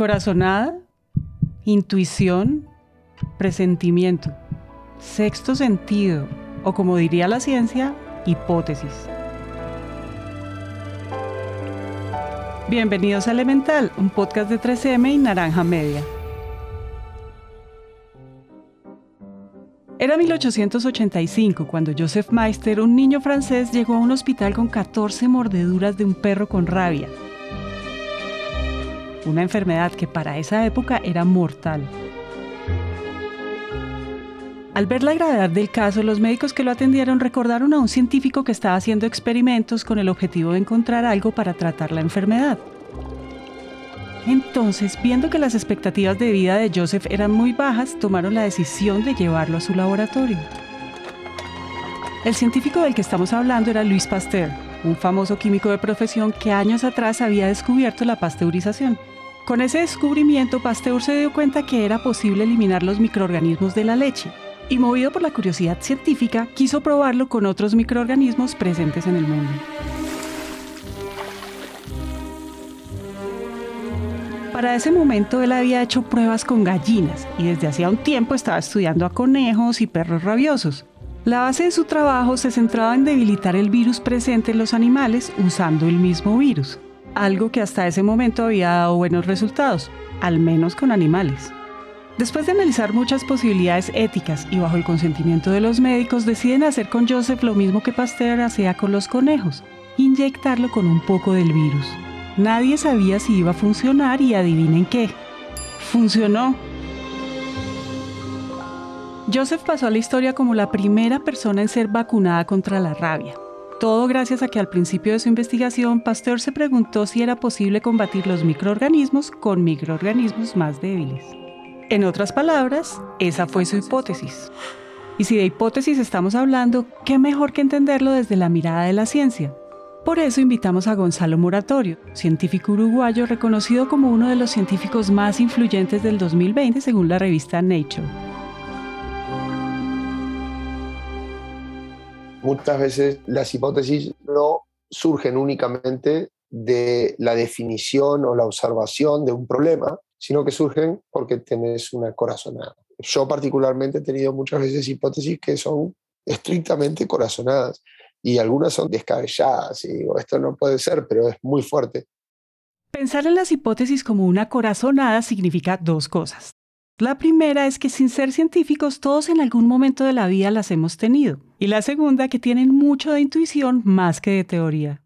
Corazonada, intuición, presentimiento, sexto sentido o como diría la ciencia, hipótesis. Bienvenidos a Elemental, un podcast de 3M y Naranja Media. Era 1885 cuando Joseph Meister, un niño francés, llegó a un hospital con 14 mordeduras de un perro con rabia. Una enfermedad que para esa época era mortal. Al ver la gravedad del caso, los médicos que lo atendieron recordaron a un científico que estaba haciendo experimentos con el objetivo de encontrar algo para tratar la enfermedad. Entonces, viendo que las expectativas de vida de Joseph eran muy bajas, tomaron la decisión de llevarlo a su laboratorio. El científico del que estamos hablando era Louis Pasteur, un famoso químico de profesión que años atrás había descubierto la pasteurización. Con ese descubrimiento, Pasteur se dio cuenta que era posible eliminar los microorganismos de la leche, y movido por la curiosidad científica, quiso probarlo con otros microorganismos presentes en el mundo. Para ese momento él había hecho pruebas con gallinas y desde hacía un tiempo estaba estudiando a conejos y perros rabiosos. La base de su trabajo se centraba en debilitar el virus presente en los animales usando el mismo virus, algo que hasta ese momento había dado buenos resultados, al menos con animales. Después de analizar muchas posibilidades éticas y bajo el consentimiento de los médicos, deciden hacer con Joseph lo mismo que Pasteur hacía con los conejos, inyectarlo con un poco del virus. Nadie sabía si iba a funcionar y adivinen qué. Funcionó. Joseph pasó a la historia como la primera persona en ser vacunada contra la rabia. Todo gracias a que al principio de su investigación Pasteur se preguntó si era posible combatir los microorganismos con microorganismos más débiles. En otras palabras, esa fue su hipótesis. Y si de hipótesis estamos hablando, ¿qué mejor que entenderlo desde la mirada de la ciencia? Por eso invitamos a Gonzalo Moratorio, científico uruguayo reconocido como uno de los científicos más influyentes del 2020 según la revista Nature. Muchas veces las hipótesis no surgen únicamente de la definición o la observación de un problema, sino que surgen porque tenés una corazonada. Yo particularmente he tenido muchas veces hipótesis que son estrictamente corazonadas y algunas son descabelladas y digo, esto no puede ser, pero es muy fuerte. Pensar en las hipótesis como una corazonada significa dos cosas. La primera es que sin ser científicos todos en algún momento de la vida las hemos tenido. Y la segunda que tienen mucho de intuición más que de teoría.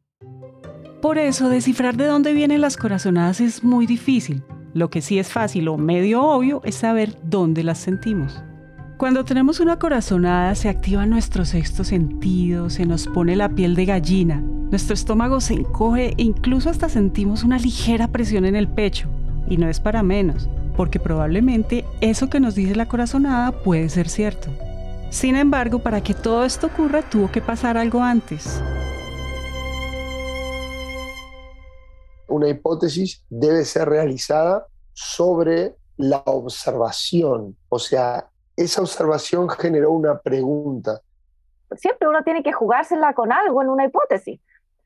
Por eso descifrar de dónde vienen las corazonadas es muy difícil. Lo que sí es fácil o medio obvio es saber dónde las sentimos. Cuando tenemos una corazonada se activa nuestro sexto sentido, se nos pone la piel de gallina, nuestro estómago se encoge e incluso hasta sentimos una ligera presión en el pecho. Y no es para menos, porque probablemente eso que nos dice la corazonada puede ser cierto. Sin embargo, para que todo esto ocurra tuvo que pasar algo antes. Una hipótesis debe ser realizada sobre la observación, o sea, esa observación generó una pregunta. Siempre uno tiene que jugársela con algo en una hipótesis.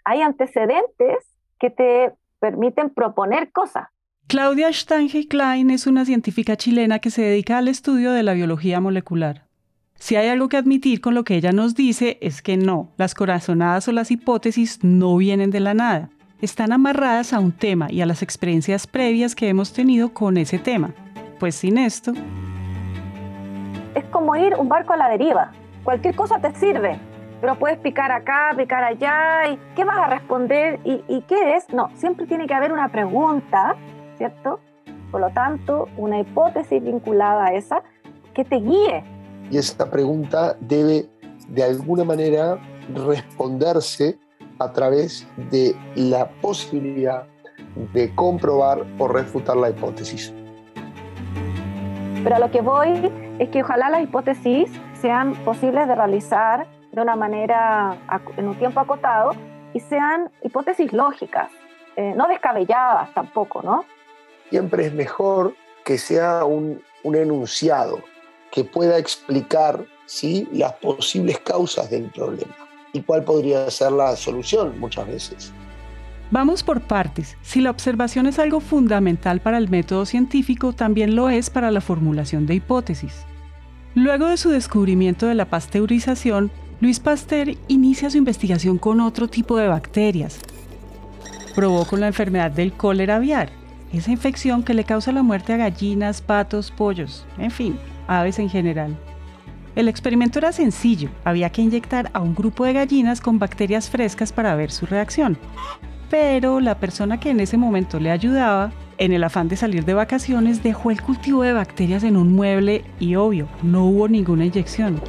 Hay antecedentes que te permiten proponer cosas. Claudia Stange Klein es una científica chilena que se dedica al estudio de la biología molecular. Si hay algo que admitir con lo que ella nos dice es que no, las corazonadas o las hipótesis no vienen de la nada. Están amarradas a un tema y a las experiencias previas que hemos tenido con ese tema. Pues sin esto, es como ir un barco a la deriva. Cualquier cosa te sirve, pero puedes picar acá, picar allá, ¿qué vas a responder? ¿Y, y qué es? No, siempre tiene que haber una pregunta, ¿cierto? Por lo tanto, una hipótesis vinculada a esa que te guíe. Y esa pregunta debe, de alguna manera, responderse a través de la posibilidad de comprobar o refutar la hipótesis. Pero a lo que voy es que ojalá las hipótesis sean posibles de realizar de una manera en un tiempo acotado y sean hipótesis lógicas, eh, no descabelladas tampoco, ¿no? Siempre es mejor que sea un, un enunciado que pueda explicar ¿sí? las posibles causas del problema y cuál podría ser la solución muchas veces. Vamos por partes. Si la observación es algo fundamental para el método científico, también lo es para la formulación de hipótesis. Luego de su descubrimiento de la pasteurización, Luis Pasteur inicia su investigación con otro tipo de bacterias. Probó con la enfermedad del cólera aviar, esa infección que le causa la muerte a gallinas, patos, pollos, en fin, aves en general. El experimento era sencillo, había que inyectar a un grupo de gallinas con bacterias frescas para ver su reacción. Pero la persona que en ese momento le ayudaba, en el afán de salir de vacaciones, dejó el cultivo de bacterias en un mueble y obvio, no hubo ninguna inyección.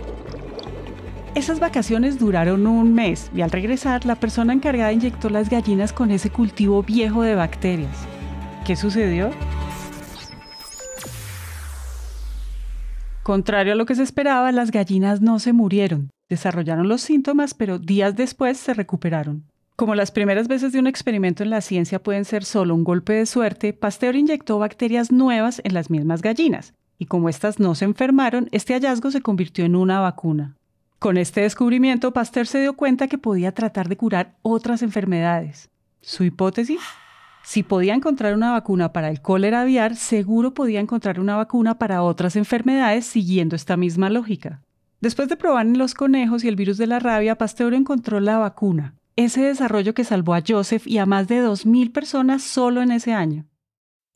Esas vacaciones duraron un mes y al regresar la persona encargada inyectó las gallinas con ese cultivo viejo de bacterias. ¿Qué sucedió? Contrario a lo que se esperaba, las gallinas no se murieron. Desarrollaron los síntomas, pero días después se recuperaron. Como las primeras veces de un experimento en la ciencia pueden ser solo un golpe de suerte, Pasteur inyectó bacterias nuevas en las mismas gallinas, y como éstas no se enfermaron, este hallazgo se convirtió en una vacuna. Con este descubrimiento, Pasteur se dio cuenta que podía tratar de curar otras enfermedades. Su hipótesis, si podía encontrar una vacuna para el cólera aviar, seguro podía encontrar una vacuna para otras enfermedades siguiendo esta misma lógica. Después de probar en los conejos y el virus de la rabia, Pasteur encontró la vacuna, ese desarrollo que salvó a Joseph y a más de 2.000 personas solo en ese año.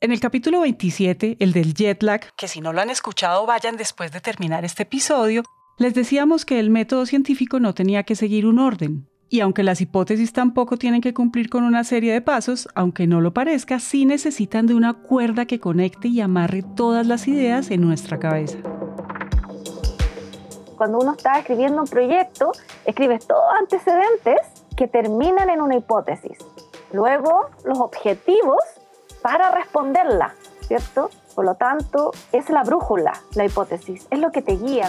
En el capítulo 27, el del jet lag, que si no lo han escuchado vayan después de terminar este episodio, les decíamos que el método científico no tenía que seguir un orden, y aunque las hipótesis tampoco tienen que cumplir con una serie de pasos, aunque no lo parezca, sí necesitan de una cuerda que conecte y amarre todas las ideas en nuestra cabeza. Cuando uno está escribiendo un proyecto, escribes todos antecedentes que terminan en una hipótesis. Luego, los objetivos para responderla, ¿cierto? Por lo tanto, es la brújula, la hipótesis, es lo que te guía.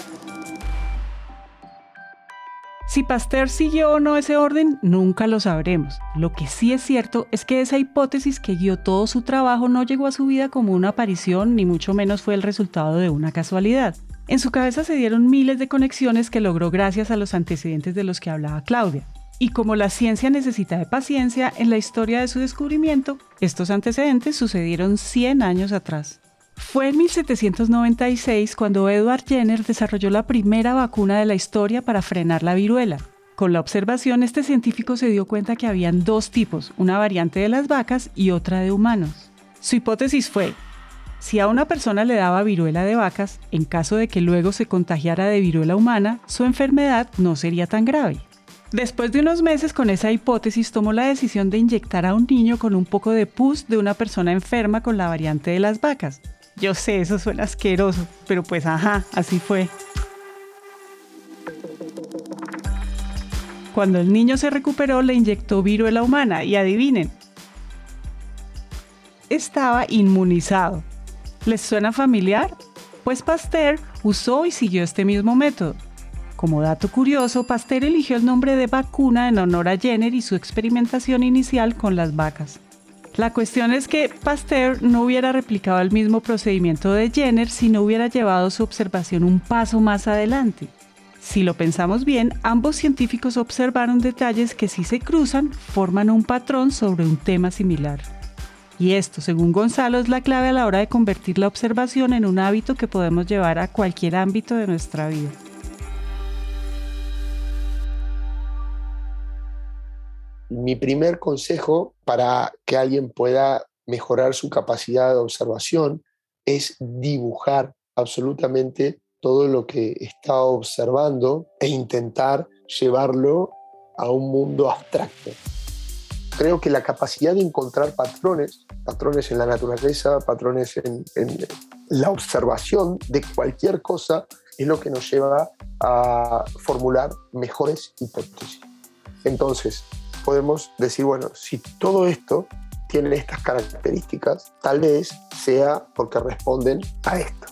Si Pasteur siguió o no ese orden, nunca lo sabremos. Lo que sí es cierto es que esa hipótesis que guió todo su trabajo no llegó a su vida como una aparición, ni mucho menos fue el resultado de una casualidad. En su cabeza se dieron miles de conexiones que logró gracias a los antecedentes de los que hablaba Claudia. Y como la ciencia necesita de paciencia, en la historia de su descubrimiento, estos antecedentes sucedieron 100 años atrás. Fue en 1796 cuando Edward Jenner desarrolló la primera vacuna de la historia para frenar la viruela. Con la observación, este científico se dio cuenta que habían dos tipos, una variante de las vacas y otra de humanos. Su hipótesis fue, si a una persona le daba viruela de vacas, en caso de que luego se contagiara de viruela humana, su enfermedad no sería tan grave. Después de unos meses con esa hipótesis, tomó la decisión de inyectar a un niño con un poco de pus de una persona enferma con la variante de las vacas. Yo sé, eso suena asqueroso, pero pues ajá, así fue. Cuando el niño se recuperó, le inyectó viruela humana y adivinen, estaba inmunizado. ¿Les suena familiar? Pues Pasteur usó y siguió este mismo método. Como dato curioso, Pasteur eligió el nombre de vacuna en honor a Jenner y su experimentación inicial con las vacas. La cuestión es que Pasteur no hubiera replicado el mismo procedimiento de Jenner si no hubiera llevado su observación un paso más adelante. Si lo pensamos bien, ambos científicos observaron detalles que si se cruzan forman un patrón sobre un tema similar. Y esto, según Gonzalo, es la clave a la hora de convertir la observación en un hábito que podemos llevar a cualquier ámbito de nuestra vida. Mi primer consejo para que alguien pueda mejorar su capacidad de observación es dibujar absolutamente todo lo que está observando e intentar llevarlo a un mundo abstracto. Creo que la capacidad de encontrar patrones, patrones en la naturaleza, patrones en, la observación de cualquier cosa, es lo que nos lleva a formular mejores hipótesis. Entonces, podemos decir, bueno, si todo esto tiene estas características, tal vez sea porque responden a esto.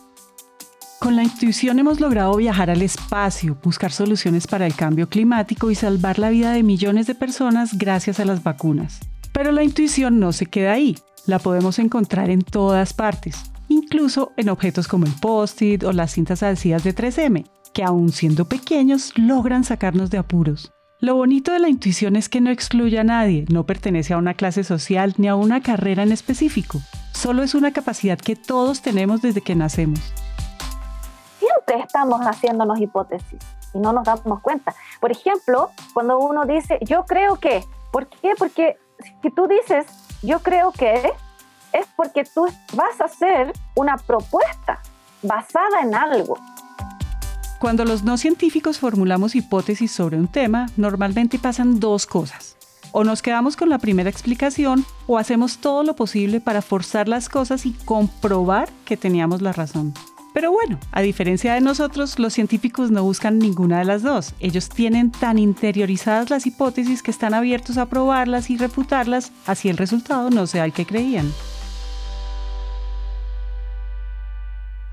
Con la intuición hemos logrado viajar al espacio, buscar soluciones para el cambio climático y salvar la vida de millones de personas gracias a las vacunas. Pero la intuición no se queda ahí, la podemos encontrar en todas partes, incluso en objetos como el post-it o las cintas adhesivas de 3M, que aun siendo pequeños logran sacarnos de apuros. Lo bonito de la intuición es que no excluye a nadie, no pertenece a una clase social ni a una carrera en específico. Solo es una capacidad que todos tenemos desde que nacemos. Siempre estamos haciéndonos hipótesis y no nos damos cuenta. Por ejemplo, cuando uno dice, yo creo que, ¿por qué? Porque si tú dices, yo creo que, es porque tú vas a hacer una propuesta basada en algo. Cuando los no científicos formulamos hipótesis sobre un tema, normalmente pasan dos cosas. O nos quedamos con la primera explicación o hacemos todo lo posible para forzar las cosas y comprobar que teníamos la razón. Pero bueno, a diferencia de nosotros, los científicos no buscan ninguna de las dos. Ellos tienen tan interiorizadas las hipótesis que están abiertos a probarlas y refutarlas, así el resultado no sea el que creían.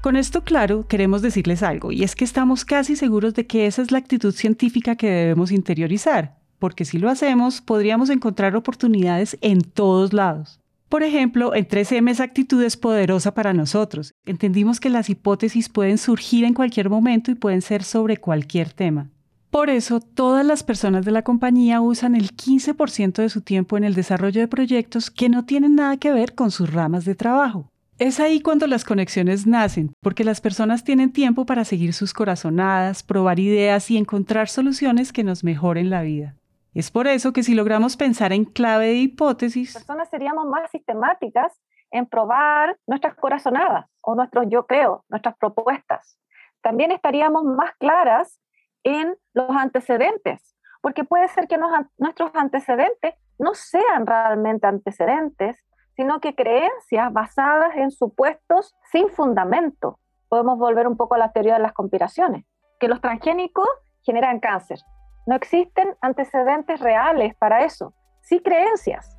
Con esto claro, queremos decirles algo, y es que estamos casi seguros de que esa es la actitud científica que debemos interiorizar, porque si lo hacemos, podríamos encontrar oportunidades en todos lados. Por ejemplo, en 3M esa actitud es poderosa para nosotros. Entendimos que las hipótesis pueden surgir en cualquier momento y pueden ser sobre cualquier tema. Por eso, todas las personas de la compañía usan el 15% de su tiempo en el desarrollo de proyectos que no tienen nada que ver con sus ramas de trabajo. Es ahí cuando las conexiones nacen, porque las personas tienen tiempo para seguir sus corazonadas, probar ideas y encontrar soluciones que nos mejoren la vida. Es por eso que si logramos pensar en clave de hipótesis, Las personas seríamos más sistemáticas en probar nuestras corazonadas o nuestros yo creo, nuestras propuestas. También estaríamos más claras en los antecedentes, porque puede ser que nuestros antecedentes no sean realmente antecedentes, sino que creencias basadas en supuestos sin fundamento. Podemos volver un poco a la teoría de las conspiraciones, que los transgénicos generan cáncer. No existen antecedentes reales para eso, sí creencias.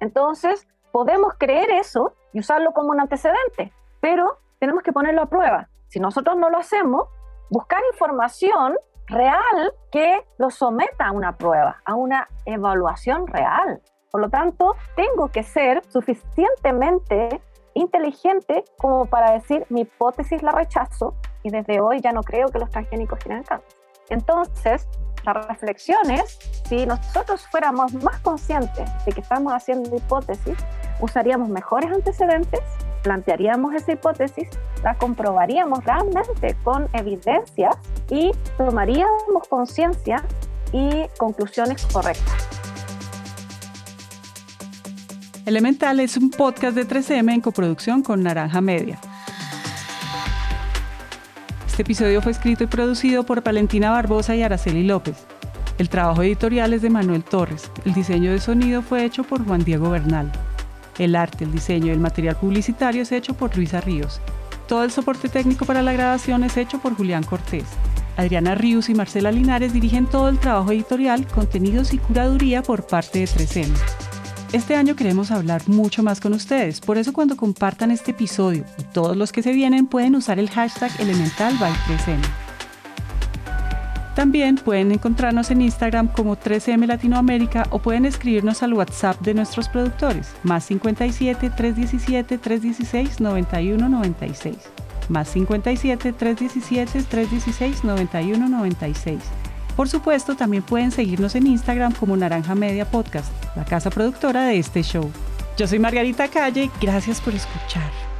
Entonces, podemos creer eso y usarlo como un antecedente, pero tenemos que ponerlo a prueba. Si nosotros no lo hacemos, buscar información real que lo someta a una prueba, a una evaluación real. Por lo tanto, tengo que ser suficientemente inteligente como para decir mi hipótesis la rechazo y desde hoy ya no creo que los transgénicos tienen cáncer. Entonces, la reflexión es, si nosotros fuéramos más conscientes de que estamos haciendo hipótesis, usaríamos mejores antecedentes, plantearíamos esa hipótesis, la comprobaríamos realmente con evidencias y tomaríamos conciencia y conclusiones correctas. Elemental es un podcast de 3M en coproducción con Naranja Media. Este episodio fue escrito y producido por Valentina Barbosa y Araceli López. El trabajo editorial es de Manuel Torres. El diseño de sonido fue hecho por Juan Diego Bernal. El arte, el diseño y el material publicitario es hecho por Luisa Ríos. Todo el soporte técnico para la grabación es hecho por Julián Cortés. Adriana Ríos y Marcela Linares dirigen todo el trabajo editorial, contenidos y curaduría por parte de 3M. Este año queremos hablar mucho más con ustedes, por eso cuando compartan este episodio todos los que se vienen pueden usar el hashtag elemental by 3M. También pueden encontrarnos en Instagram como 3M Latinoamérica o pueden escribirnos al WhatsApp de nuestros productores, más 57 317 316 9196. Más 57 317 316 9196. Por supuesto, también pueden seguirnos en Instagram como Naranja Media Podcast, la casa productora de este show. Yo soy Margarita Calle, gracias por escuchar.